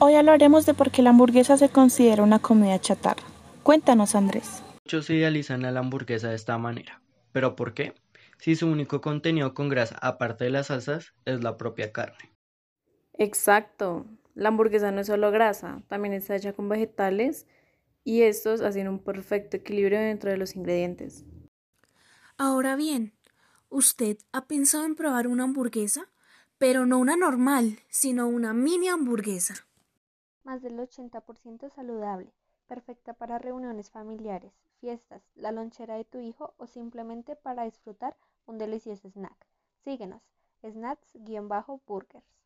Hoy hablaremos de por qué la hamburguesa se considera una comida chatarra. Cuéntanos, Andrés. Muchos idealizan a la hamburguesa de esta manera. ¿Pero por qué? Si su único contenido con grasa, aparte de las salsas, es la propia carne. Exacto. La hamburguesa no es solo grasa, también está hecha con vegetales y estos hacen un perfecto equilibrio dentro de los ingredientes. Ahora bien, ¿usted ha pensado en probar una hamburguesa? Pero no una normal, sino una mini hamburguesa. Más del 80% saludable, perfecta para reuniones familiares, fiestas, la lonchera de tu hijo o simplemente para disfrutar un delicioso snack. Síguenos, snacks-burgers.